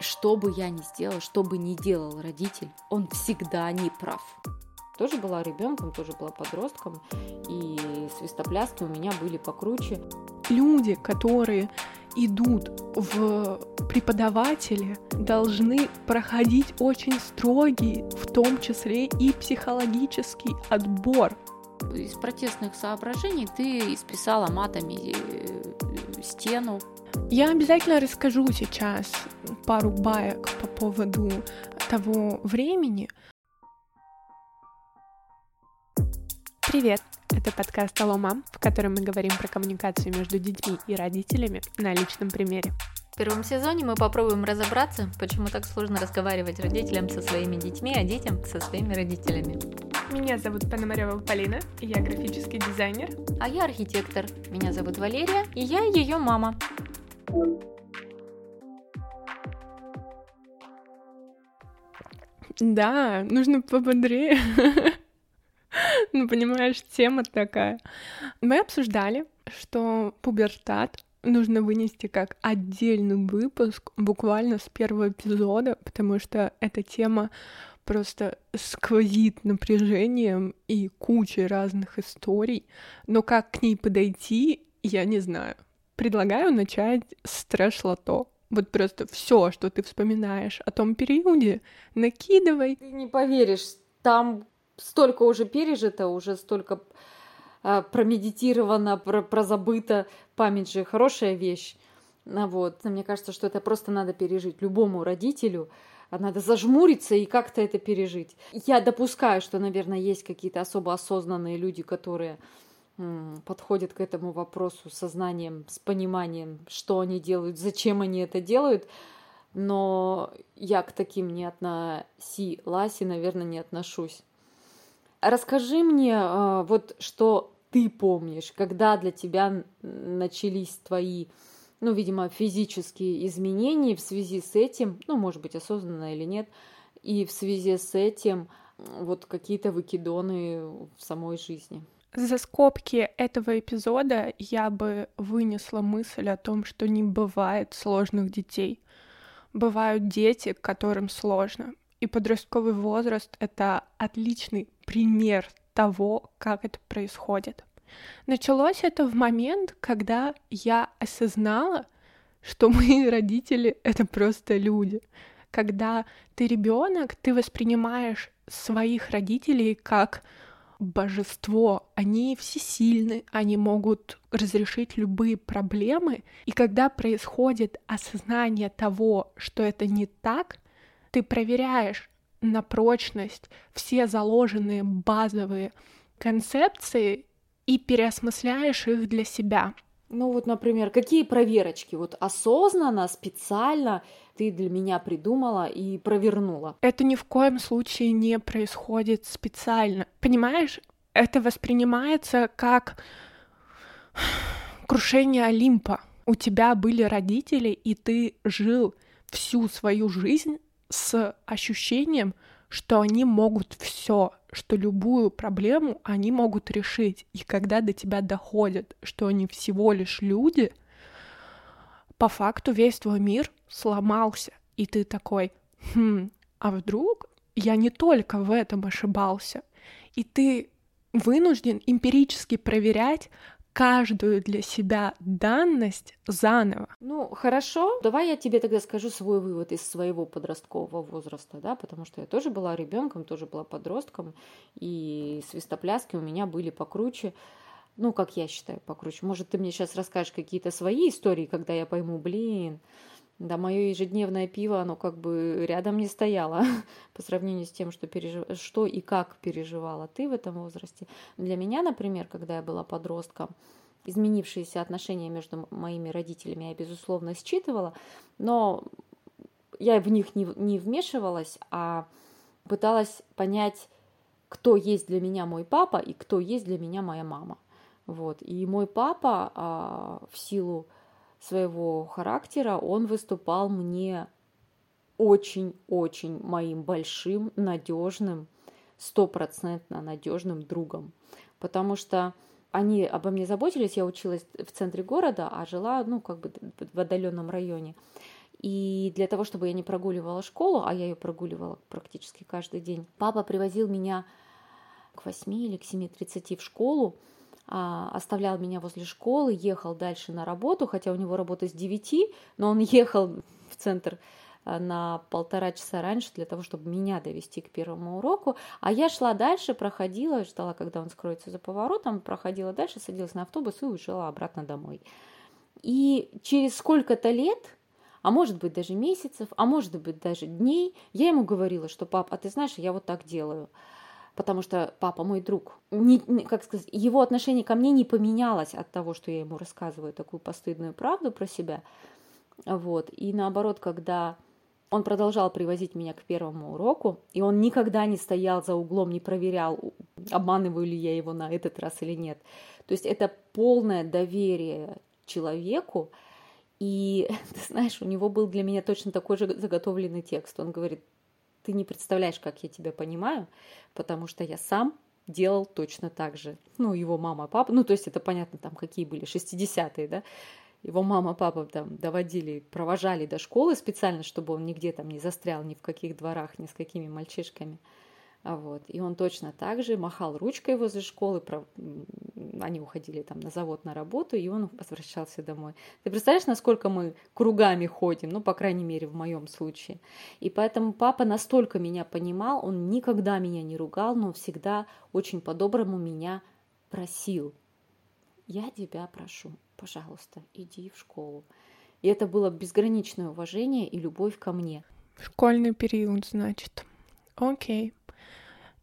Что бы я ни сделала, что бы ни делал родитель, он всегда не прав. Тоже была ребенком, тоже была подростком, и свистопляски у меня были покруче. Люди, которые идут в преподаватели, должны проходить очень строгий, в том числе и психологический отбор. Из протестных соображений ты исписала матами э, стену. Я обязательно расскажу сейчас пару баек по поводу того времени. Привет! Это подкаст «Алло, мам», в котором мы говорим про коммуникацию между детьми и родителями на личном примере. В первом сезоне мы попробуем разобраться, почему так сложно разговаривать родителям со своими детьми, а детям со своими родителями. Меня зовут Пономарева Полина, и я графический дизайнер. А я архитектор. Меня зовут Валерия, и я ее мама. Да, нужно пободрее. Ну, понимаешь, тема такая. Мы обсуждали, что пубертат нужно вынести как отдельный выпуск буквально с первого эпизода, потому что эта тема просто сквозит напряжением и кучей разных историй. Но как к ней подойти, я не знаю. Предлагаю начать с трэш-лото. Вот просто все, что ты вспоминаешь о том периоде, накидывай. Ты не поверишь, там столько уже пережито, уже столько э, промедитировано, про, прозабыто. Память же хорошая вещь. Ну, вот. Мне кажется, что это просто надо пережить любому родителю. Надо зажмуриться и как-то это пережить. Я допускаю, что, наверное, есть какие-то особо осознанные люди, которые подходят к этому вопросу сознанием, с пониманием, что они делают, зачем они это делают. Но я к таким не относилась и, наверное, не отношусь. Расскажи мне, а, вот что ты помнишь, когда для тебя начались твои, ну, видимо, физические изменения в связи с этим, ну, может быть, осознанно или нет, и в связи с этим вот какие-то выкидоны в самой жизни. За скобки этого эпизода я бы вынесла мысль о том, что не бывает сложных детей. Бывают дети, которым сложно. И подростковый возраст — это отличный пример того, как это происходит. Началось это в момент, когда я осознала, что мои родители — это просто люди. Когда ты ребенок, ты воспринимаешь своих родителей как божество, они всесильны, они могут разрешить любые проблемы. И когда происходит осознание того, что это не так, ты проверяешь на прочность все заложенные базовые концепции и переосмысляешь их для себя. Ну вот, например, какие проверочки? Вот осознанно, специально ты для меня придумала и провернула. Это ни в коем случае не происходит специально. Понимаешь, это воспринимается как крушение Олимпа. У тебя были родители, и ты жил всю свою жизнь с ощущением, что они могут все, что любую проблему они могут решить. И когда до тебя доходит, что они всего лишь люди, по факту весь твой мир сломался, и ты такой, хм, а вдруг я не только в этом ошибался, и ты вынужден эмпирически проверять, каждую для себя данность заново. Ну, хорошо, давай я тебе тогда скажу свой вывод из своего подросткового возраста, да, потому что я тоже была ребенком, тоже была подростком, и свистопляски у меня были покруче. Ну, как я считаю, покруче. Может, ты мне сейчас расскажешь какие-то свои истории, когда я пойму, блин, да, мое ежедневное пиво, оно как бы рядом не стояло по сравнению с тем, что, пережив... что и как переживала ты в этом возрасте. Для меня, например, когда я была подростком, изменившиеся отношения между моими родителями я, безусловно, считывала, но я в них не, не вмешивалась, а пыталась понять, кто есть для меня мой папа и кто есть для меня моя мама. Вот. И мой папа а, в силу своего характера он выступал мне очень-очень моим большим, надежным, стопроцентно надежным другом. Потому что они обо мне заботились, я училась в центре города, а жила, ну, как бы в отдаленном районе. И для того, чтобы я не прогуливала школу, а я ее прогуливала практически каждый день, папа привозил меня к 8 или к 7.30 в школу, оставлял меня возле школы, ехал дальше на работу, хотя у него работа с 9, но он ехал в центр а, на полтора часа раньше для того, чтобы меня довести к первому уроку. А я шла дальше, проходила, ждала, когда он скроется за поворотом, проходила дальше, садилась на автобус и уезжала обратно домой. И через сколько-то лет а может быть даже месяцев, а может быть даже дней, я ему говорила, что пап, а ты знаешь, я вот так делаю потому что папа мой друг. Не, как сказать, его отношение ко мне не поменялось от того, что я ему рассказываю такую постыдную правду про себя. Вот. И наоборот, когда он продолжал привозить меня к первому уроку, и он никогда не стоял за углом, не проверял, обманываю ли я его на этот раз или нет. То есть это полное доверие человеку, и, ты знаешь, у него был для меня точно такой же заготовленный текст. Он говорит, ты не представляешь, как я тебя понимаю, потому что я сам делал точно так же. Ну, его мама, папа, ну, то есть это понятно, там, какие были, 60-е, да, его мама, папа там доводили, провожали до школы специально, чтобы он нигде там не застрял, ни в каких дворах, ни с какими мальчишками. А вот. И он точно так же махал ручкой возле школы, они уходили там на завод на работу, и он возвращался домой. Ты представляешь, насколько мы кругами ходим, ну, по крайней мере, в моем случае. И поэтому папа настолько меня понимал, он никогда меня не ругал, но всегда очень по-доброму меня просил. Я тебя прошу, пожалуйста, иди в школу. И это было безграничное уважение и любовь ко мне. Школьный период, значит. Окей.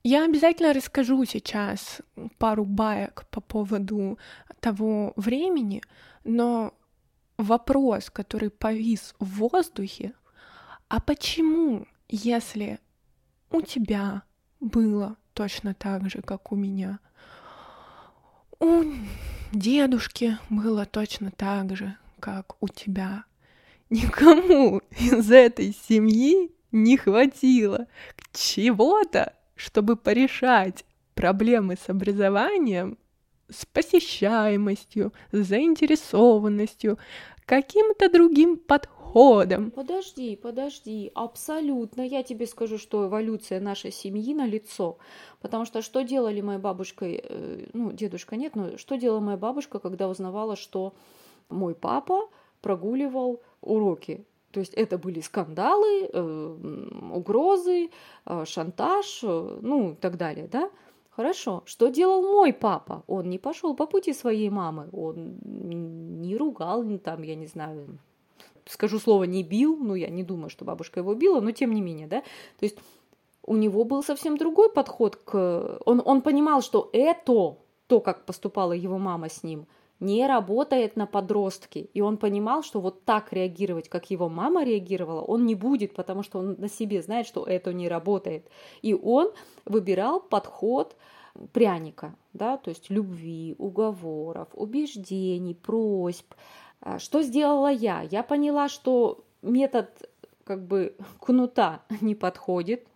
Я обязательно расскажу сейчас пару баек по поводу того времени, но вопрос, который повис в воздухе, а почему, если у тебя было точно так же, как у меня, у дедушки было точно так же, как у тебя, никому из этой семьи не хватило чего-то, чтобы порешать проблемы с образованием, с посещаемостью, с заинтересованностью, каким-то другим подходом. Подожди, подожди, абсолютно. Я тебе скажу, что эволюция нашей семьи на лицо. Потому что что делали моя бабушка, э, ну, дедушка нет, но что делала моя бабушка, когда узнавала, что мой папа прогуливал уроки то есть это были скандалы, э, угрозы, э, шантаж, э, ну и так далее, да? Хорошо. Что делал мой папа? Он не пошел по пути своей мамы, он не ругал, там, я не знаю, скажу слово, не бил, ну я не думаю, что бабушка его била, но тем не менее, да? То есть у него был совсем другой подход к... Он, он понимал, что это, то, как поступала его мама с ним – не работает на подростке. И он понимал, что вот так реагировать, как его мама реагировала, он не будет, потому что он на себе знает, что это не работает. И он выбирал подход пряника, да, то есть любви, уговоров, убеждений, просьб. А что сделала я? Я поняла, что метод как бы кнута не подходит,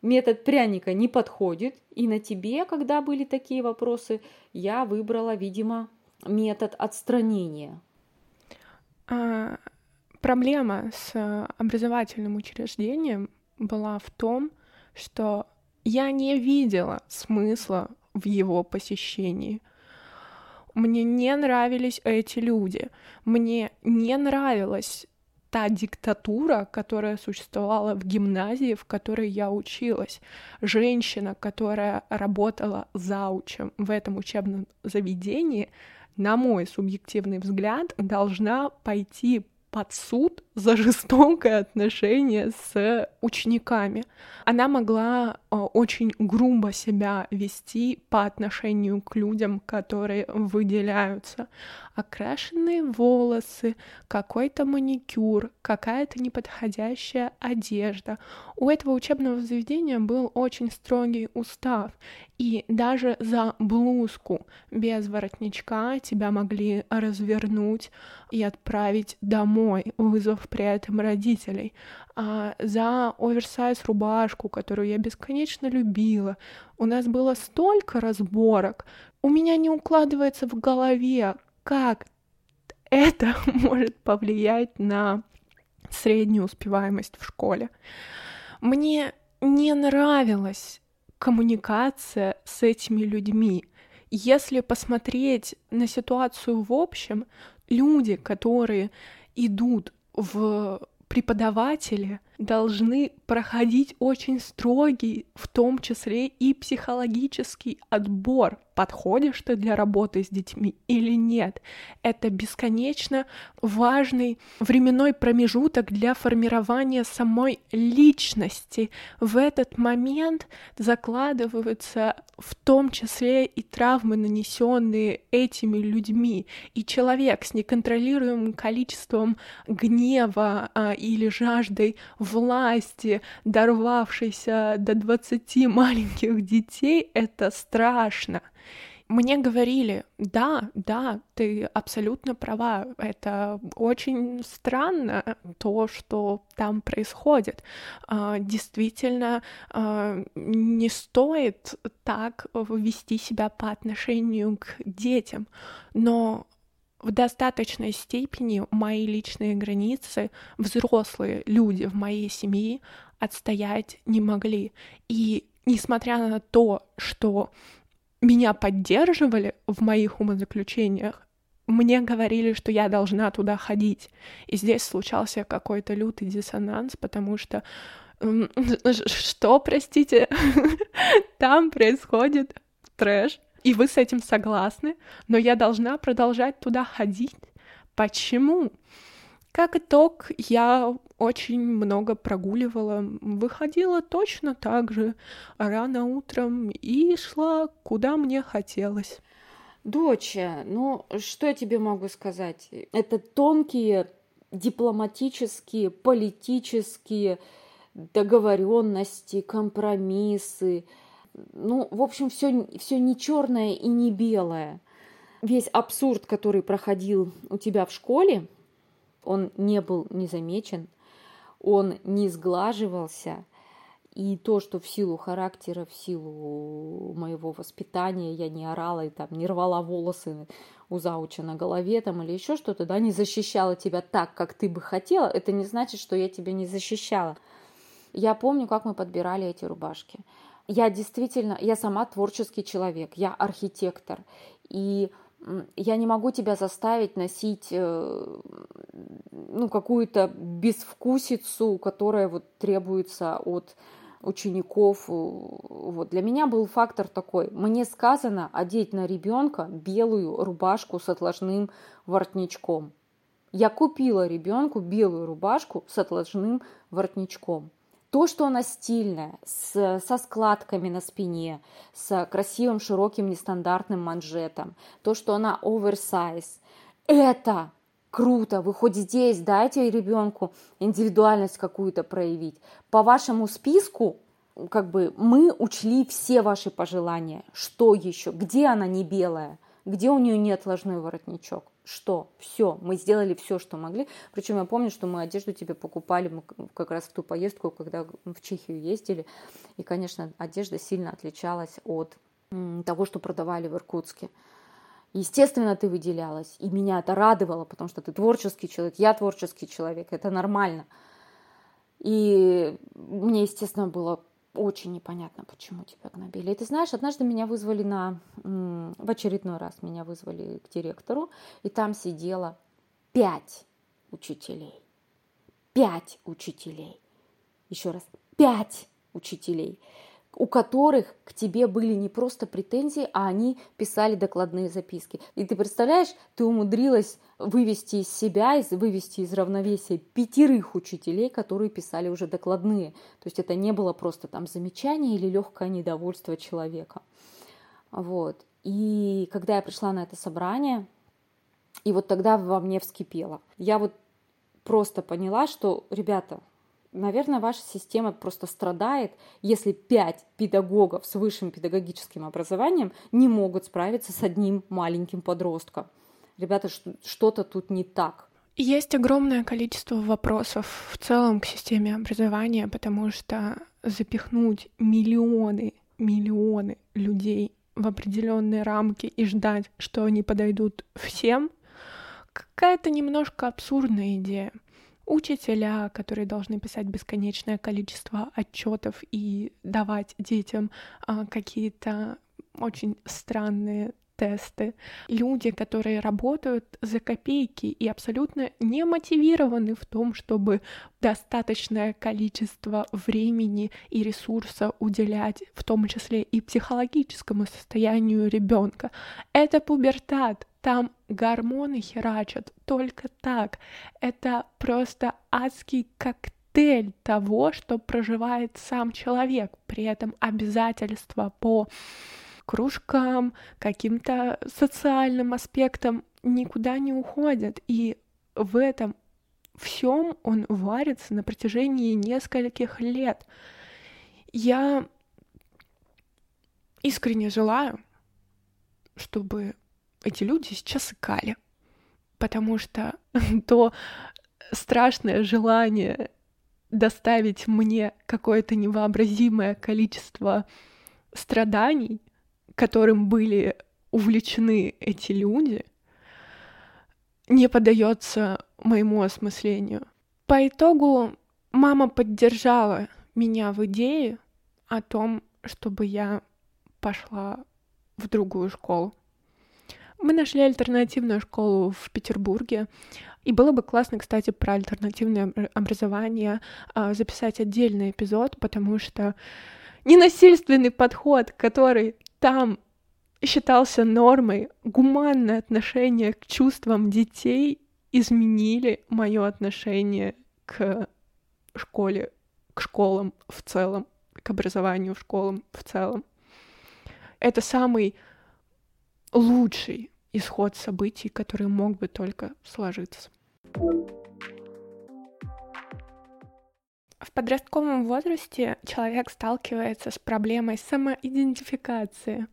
метод пряника не подходит, и на тебе, когда были такие вопросы, я выбрала, видимо, метод отстранения? А, проблема с образовательным учреждением была в том, что я не видела смысла в его посещении. Мне не нравились эти люди. Мне не нравилась та диктатура, которая существовала в гимназии, в которой я училась. Женщина, которая работала заучем в этом учебном заведении, на мой субъективный взгляд, должна пойти под суд за жестокое отношение с учениками. Она могла э, очень грубо себя вести по отношению к людям, которые выделяются. Окрашенные волосы, какой-то маникюр, какая-то неподходящая одежда. У этого учебного заведения был очень строгий устав, и даже за блузку без воротничка тебя могли развернуть и отправить домой, вызвав при этом родителей. А за оверсайз рубашку, которую я бесконечно любила. У нас было столько разборок. У меня не укладывается в голове, как это может повлиять на среднюю успеваемость в школе. Мне не нравилась коммуникация с этими людьми. Если посмотреть на ситуацию в общем, люди, которые идут в преподаватели должны проходить очень строгий, в том числе и психологический отбор подходишь ты для работы с детьми или нет. Это бесконечно важный временной промежуток для формирования самой личности. В этот момент закладываются в том числе и травмы, нанесенные этими людьми. И человек с неконтролируемым количеством гнева а, или жаждой власти, дорвавшийся до 20 маленьких детей, это страшно. Мне говорили, да, да, ты абсолютно права, это очень странно то, что там происходит. А, действительно, а, не стоит так вести себя по отношению к детям, но в достаточной степени мои личные границы взрослые люди в моей семье отстоять не могли. И несмотря на то, что меня поддерживали в моих умозаключениях, мне говорили, что я должна туда ходить. И здесь случался какой-то лютый диссонанс, потому что что, простите, там происходит трэш, и вы с этим согласны, но я должна продолжать туда ходить. Почему? Как итог, я очень много прогуливала, выходила точно так же рано утром и шла, куда мне хотелось. Доча, ну что я тебе могу сказать? Это тонкие дипломатические, политические договоренности, компромиссы. Ну, в общем, все, все не черное и не белое. Весь абсурд, который проходил у тебя в школе, он не был незамечен, он не сглаживался, и то, что в силу характера, в силу моего воспитания я не орала и там не рвала волосы у зауча на голове там или еще что-то, да, не защищала тебя так, как ты бы хотела, это не значит, что я тебя не защищала. Я помню, как мы подбирали эти рубашки. Я действительно, я сама творческий человек, я архитектор, и я не могу тебя заставить носить э, ну, какую-то безвкусицу, которая вот требуется от учеников. Вот. Для меня был фактор такой. Мне сказано одеть на ребенка белую рубашку с отложным воротничком. Я купила ребенку белую рубашку с отложным воротничком. То, что она стильная, с, со складками на спине, с красивым широким нестандартным манжетом, то, что она оверсайз, это круто, вы хоть здесь дайте ребенку индивидуальность какую-то проявить. По вашему списку как бы мы учли все ваши пожелания. Что еще? Где она не белая? Где у нее нет ложной воротничок? Что? Все, мы сделали все, что могли. Причем я помню, что мы одежду тебе покупали мы как раз в ту поездку, когда в Чехию ездили. И, конечно, одежда сильно отличалась от того, что продавали в Иркутске. Естественно, ты выделялась, и меня это радовало, потому что ты творческий человек, я творческий человек, это нормально. И мне, естественно, было очень непонятно, почему тебя гнобили. И ты знаешь, однажды меня вызвали на... В очередной раз меня вызвали к директору, и там сидело пять учителей. Пять учителей. Еще раз, пять учителей у которых к тебе были не просто претензии, а они писали докладные записки. И ты представляешь, ты умудрилась вывести из себя, вывести из равновесия пятерых учителей, которые писали уже докладные. То есть это не было просто там замечание или легкое недовольство человека. Вот. И когда я пришла на это собрание, и вот тогда во мне вскипело. Я вот просто поняла, что, ребята, наверное, ваша система просто страдает, если пять педагогов с высшим педагогическим образованием не могут справиться с одним маленьким подростком. Ребята, что-то тут не так. Есть огромное количество вопросов в целом к системе образования, потому что запихнуть миллионы, миллионы людей в определенные рамки и ждать, что они подойдут всем, какая-то немножко абсурдная идея. Учителя, которые должны писать бесконечное количество отчетов и давать детям а, какие-то очень странные тесты. Люди, которые работают за копейки и абсолютно не мотивированы в том, чтобы достаточное количество времени и ресурса уделять, в том числе и психологическому состоянию ребенка. Это пубертат, там гормоны херачат только так. Это просто адский коктейль того, что проживает сам человек. При этом обязательства по кружкам, каким-то социальным аспектам никуда не уходят. И в этом всем он варится на протяжении нескольких лет. Я искренне желаю, чтобы эти люди сейчас икали, потому что то страшное желание доставить мне какое-то невообразимое количество страданий — которым были увлечены эти люди, не поддается моему осмыслению. По итогу мама поддержала меня в идее о том, чтобы я пошла в другую школу. Мы нашли альтернативную школу в Петербурге, и было бы классно, кстати, про альтернативное образование а, записать отдельный эпизод, потому что ненасильственный подход, который там считался нормой, гуманное отношение к чувствам детей изменили мое отношение к школе, к школам в целом, к образованию в школам в целом. Это самый лучший исход событий, который мог бы только сложиться. В подростковом возрасте человек сталкивается с проблемой самоидентификации.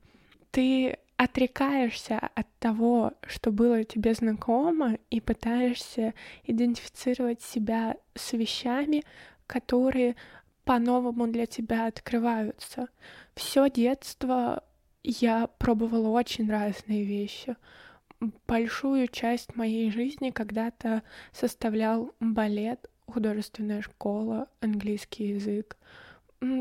Ты отрекаешься от того, что было тебе знакомо, и пытаешься идентифицировать себя с вещами, которые по-новому для тебя открываются. Все детство я пробовала очень разные вещи. Большую часть моей жизни когда-то составлял балет, художественная школа, английский язык.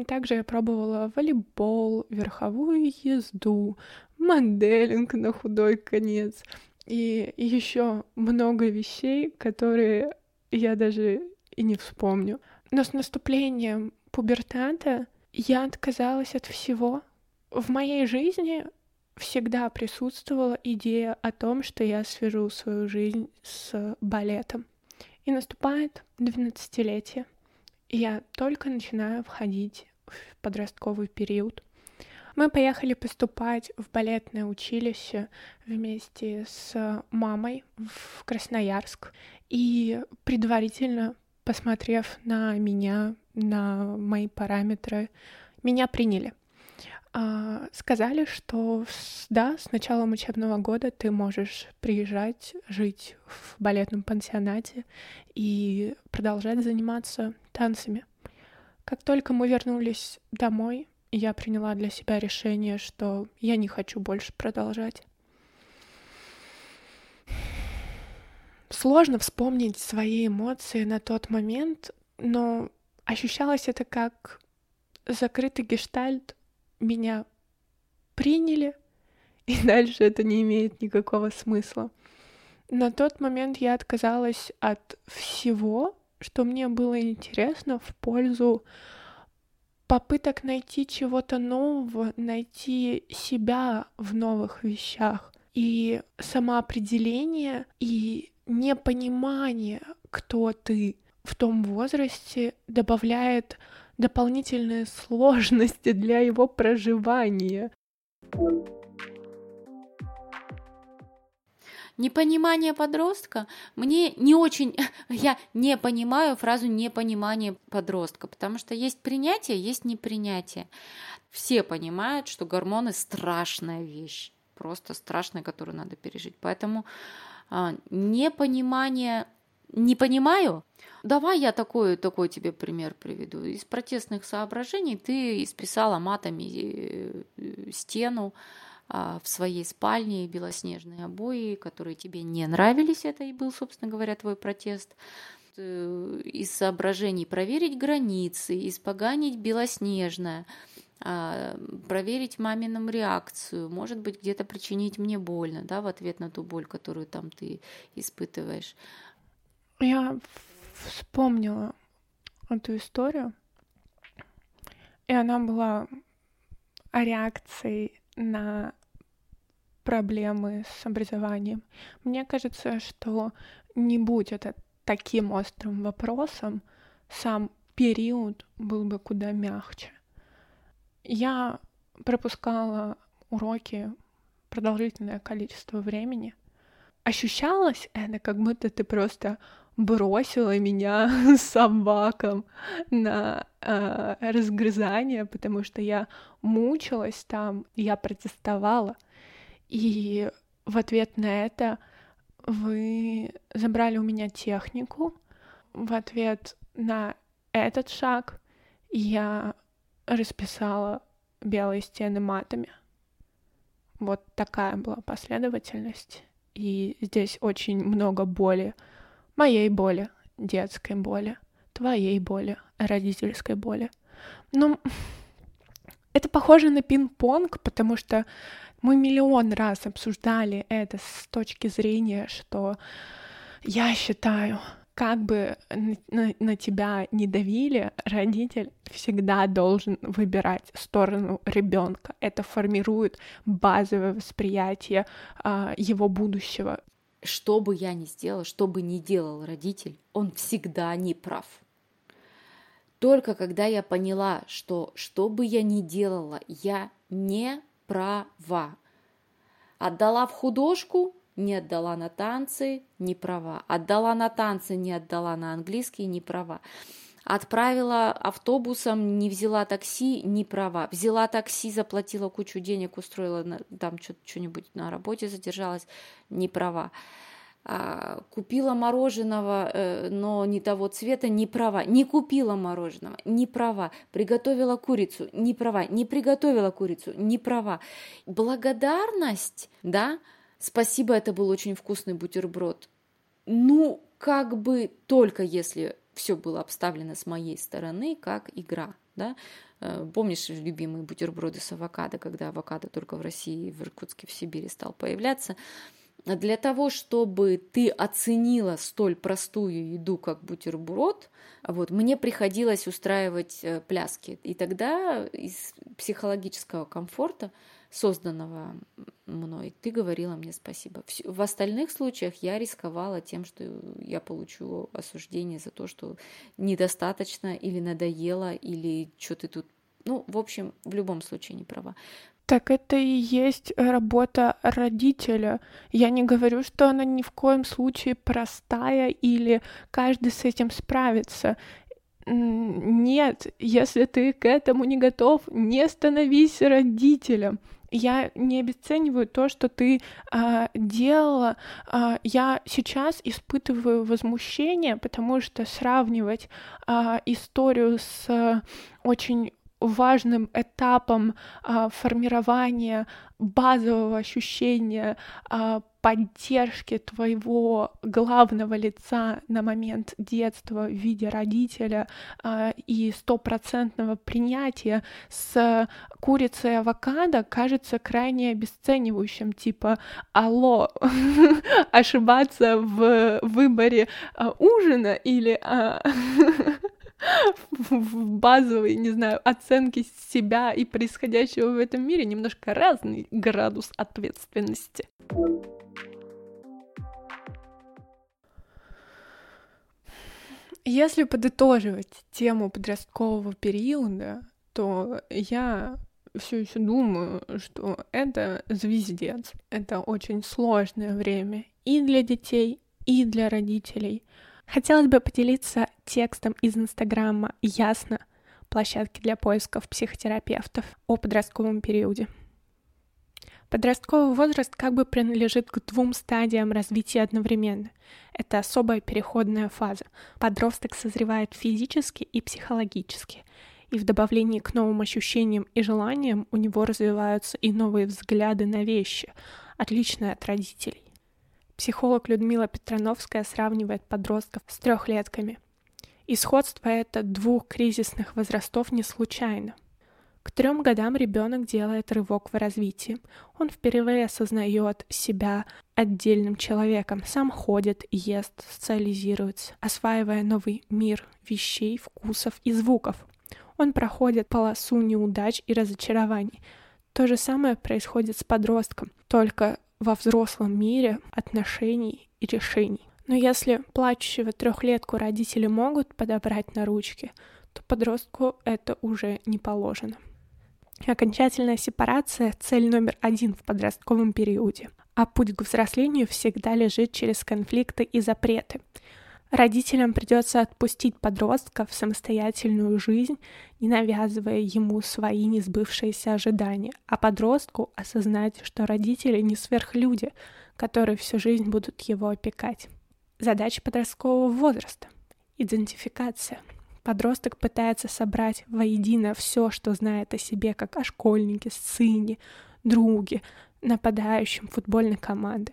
Также я пробовала волейбол, верховую езду, моделинг на худой конец и еще много вещей, которые я даже и не вспомню. Но с наступлением пубертата я отказалась от всего. В моей жизни всегда присутствовала идея о том, что я свяжу свою жизнь с балетом. И наступает двенадцатилетие. И я только начинаю входить в подростковый период. Мы поехали поступать в балетное училище вместе с мамой в Красноярск. И предварительно, посмотрев на меня, на мои параметры, меня приняли. А, сказали, что да, с началом учебного года ты можешь приезжать, жить в балетном пансионате и продолжать заниматься танцами. Как только мы вернулись домой, я приняла для себя решение, что я не хочу больше продолжать. Сложно вспомнить свои эмоции на тот момент, но ощущалось это как закрытый гештальт меня приняли, и дальше это не имеет никакого смысла. На тот момент я отказалась от всего, что мне было интересно в пользу попыток найти чего-то нового, найти себя в новых вещах. И самоопределение и непонимание, кто ты в том возрасте, добавляет дополнительные сложности для его проживания. Непонимание подростка мне не очень... Я не понимаю фразу непонимание подростка, потому что есть принятие, есть непринятие. Все понимают, что гормоны страшная вещь, просто страшная, которую надо пережить. Поэтому а, непонимание не понимаю. Давай я такой, такой тебе пример приведу. Из протестных соображений ты исписала матами э, стену а, в своей спальне, белоснежные обои, которые тебе не нравились. Это и был, собственно говоря, твой протест. э, из соображений проверить границы, испоганить белоснежное, а, проверить мамином реакцию, может быть, где-то причинить мне больно, да, в ответ на ту боль, которую там ты испытываешь. Я вспомнила эту историю, и она была о реакции на проблемы с образованием. Мне кажется, что не будь это таким острым вопросом, сам период был бы куда мягче. Я пропускала уроки продолжительное количество времени. Ощущалось это, как будто ты просто бросила меня с собаком на э, разгрызание, потому что я мучилась там, я протестовала. И в ответ на это вы забрали у меня технику. В ответ на этот шаг я расписала белые стены матами. Вот такая была последовательность. И здесь очень много боли. Моей боли, детской боли, твоей боли, родительской боли. Ну, это похоже на пинг-понг, потому что мы миллион раз обсуждали это с точки зрения, что я считаю, как бы на, на тебя не давили, родитель всегда должен выбирать сторону ребенка. Это формирует базовое восприятие а, его будущего. Что бы я ни сделала, что бы ни делал родитель, он всегда не прав. Только когда я поняла, что что бы я ни делала, я не права. Отдала в художку, не отдала на танцы, не права. Отдала на танцы, не отдала на английский, не права. Отправила автобусом, не взяла такси, не права. Взяла такси, заплатила кучу денег, устроила там что-нибудь на работе, задержалась, не права. А, купила мороженого, э, но не того цвета, не права. Не купила мороженого, не права. Приготовила курицу, не права. Не приготовила курицу, не права. Благодарность, да, Спасибо, это был очень вкусный бутерброд. Ну, как бы только если все было обставлено с моей стороны, как игра, да. Э, помнишь любимые бутерброды с авокадо, когда авокадо только в России, в Иркутске, в Сибири стал появляться? Для того, чтобы ты оценила столь простую еду, как бутерброд, вот, мне приходилось устраивать э, пляски. И тогда из психологического комфорта созданного мной, ты говорила мне спасибо. В остальных случаях я рисковала тем, что я получу осуждение за то, что недостаточно или надоело, или что ты тут... Ну, в общем, в любом случае не права. Так это и есть работа родителя. Я не говорю, что она ни в коем случае простая или каждый с этим справится. Нет, если ты к этому не готов, не становись родителем я не обесцениваю то, что ты а, делала. А, я сейчас испытываю возмущение, потому что сравнивать а, историю с очень важным этапом а, формирования базового ощущения а, поддержки твоего главного лица на момент детства в виде родителя а, и стопроцентного принятия. С курицей авокадо кажется крайне обесценивающим, типа «Алло, ошибаться в выборе а, ужина или...» а, в базовой, не знаю, оценке себя и происходящего в этом мире немножко разный градус ответственности. Если подытоживать тему подросткового периода, то я все еще думаю, что это звездец. Это очень сложное время и для детей, и для родителей. Хотелось бы поделиться текстом из Инстаграма «Ясно» площадки для поисков психотерапевтов о подростковом периоде. Подростковый возраст как бы принадлежит к двум стадиям развития одновременно. Это особая переходная фаза. Подросток созревает физически и психологически, и в добавлении к новым ощущениям и желаниям у него развиваются и новые взгляды на вещи, отличные от родителей. Психолог Людмила Петрановская сравнивает подростков с трехлетками. И сходство это двух кризисных возрастов не случайно. К трем годам ребенок делает рывок в развитии. Он впервые осознает себя отдельным человеком, сам ходит, ест, социализируется, осваивая новый мир вещей, вкусов и звуков. Он проходит полосу неудач и разочарований. То же самое происходит с подростком, только во взрослом мире отношений и решений. Но если плачущего трехлетку родители могут подобрать на ручки, то подростку это уже не положено. Окончательная сепарация — цель номер один в подростковом периоде, а путь к взрослению всегда лежит через конфликты и запреты. Родителям придется отпустить подростка в самостоятельную жизнь, не навязывая ему свои несбывшиеся ожидания, а подростку осознать, что родители не сверхлюди, которые всю жизнь будут его опекать. Задача подросткового возраста — идентификация — Подросток пытается собрать воедино все, что знает о себе, как о школьнике, сыне, друге, нападающем футбольной команды.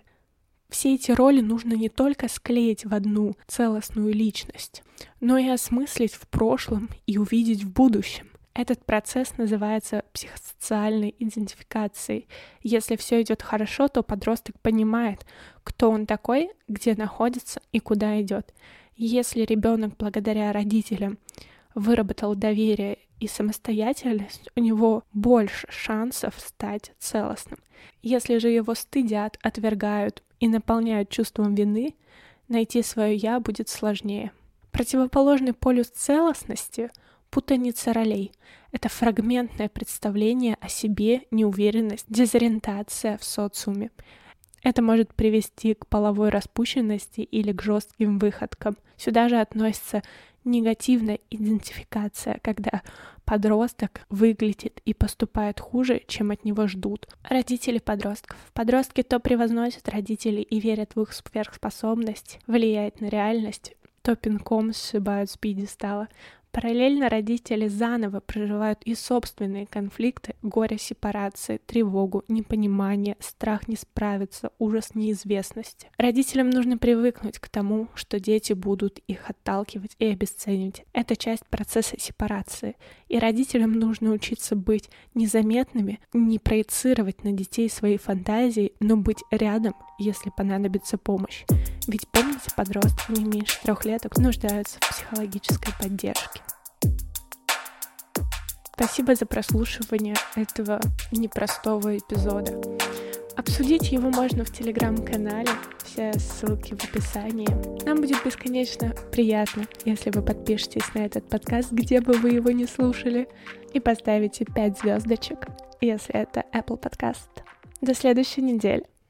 Все эти роли нужно не только склеить в одну целостную личность, но и осмыслить в прошлом и увидеть в будущем. Этот процесс называется психосоциальной идентификацией. Если все идет хорошо, то подросток понимает, кто он такой, где находится и куда идет. Если ребенок благодаря родителям выработал доверие и самостоятельность, у него больше шансов стать целостным. Если же его стыдят, отвергают и наполняют чувством вины, найти свое «я» будет сложнее. Противоположный полюс целостности — путаница ролей. Это фрагментное представление о себе, неуверенность, дезориентация в социуме. Это может привести к половой распущенности или к жестким выходкам. Сюда же относится негативная идентификация, когда подросток выглядит и поступает хуже, чем от него ждут. Родители подростков. Подростки то превозносят родителей и верят в их сверхспособность, влияет на реальность, то пинком сшибают с пьедестала. Параллельно родители заново проживают и собственные конфликты, горе сепарации, тревогу, непонимание, страх не справиться, ужас неизвестности. Родителям нужно привыкнуть к тому, что дети будут их отталкивать и обесценивать. Это часть процесса сепарации. И родителям нужно учиться быть незаметными, не проецировать на детей свои фантазии, но быть рядом, если понадобится помощь. Ведь помните, подростки не меньше трех леток нуждаются в психологической поддержке. Спасибо за прослушивание этого непростого эпизода. Обсудить его можно в телеграм-канале, все ссылки в описании. Нам будет бесконечно приятно, если вы подпишетесь на этот подкаст, где бы вы его не слушали, и поставите 5 звездочек, если это Apple Podcast. До следующей недели.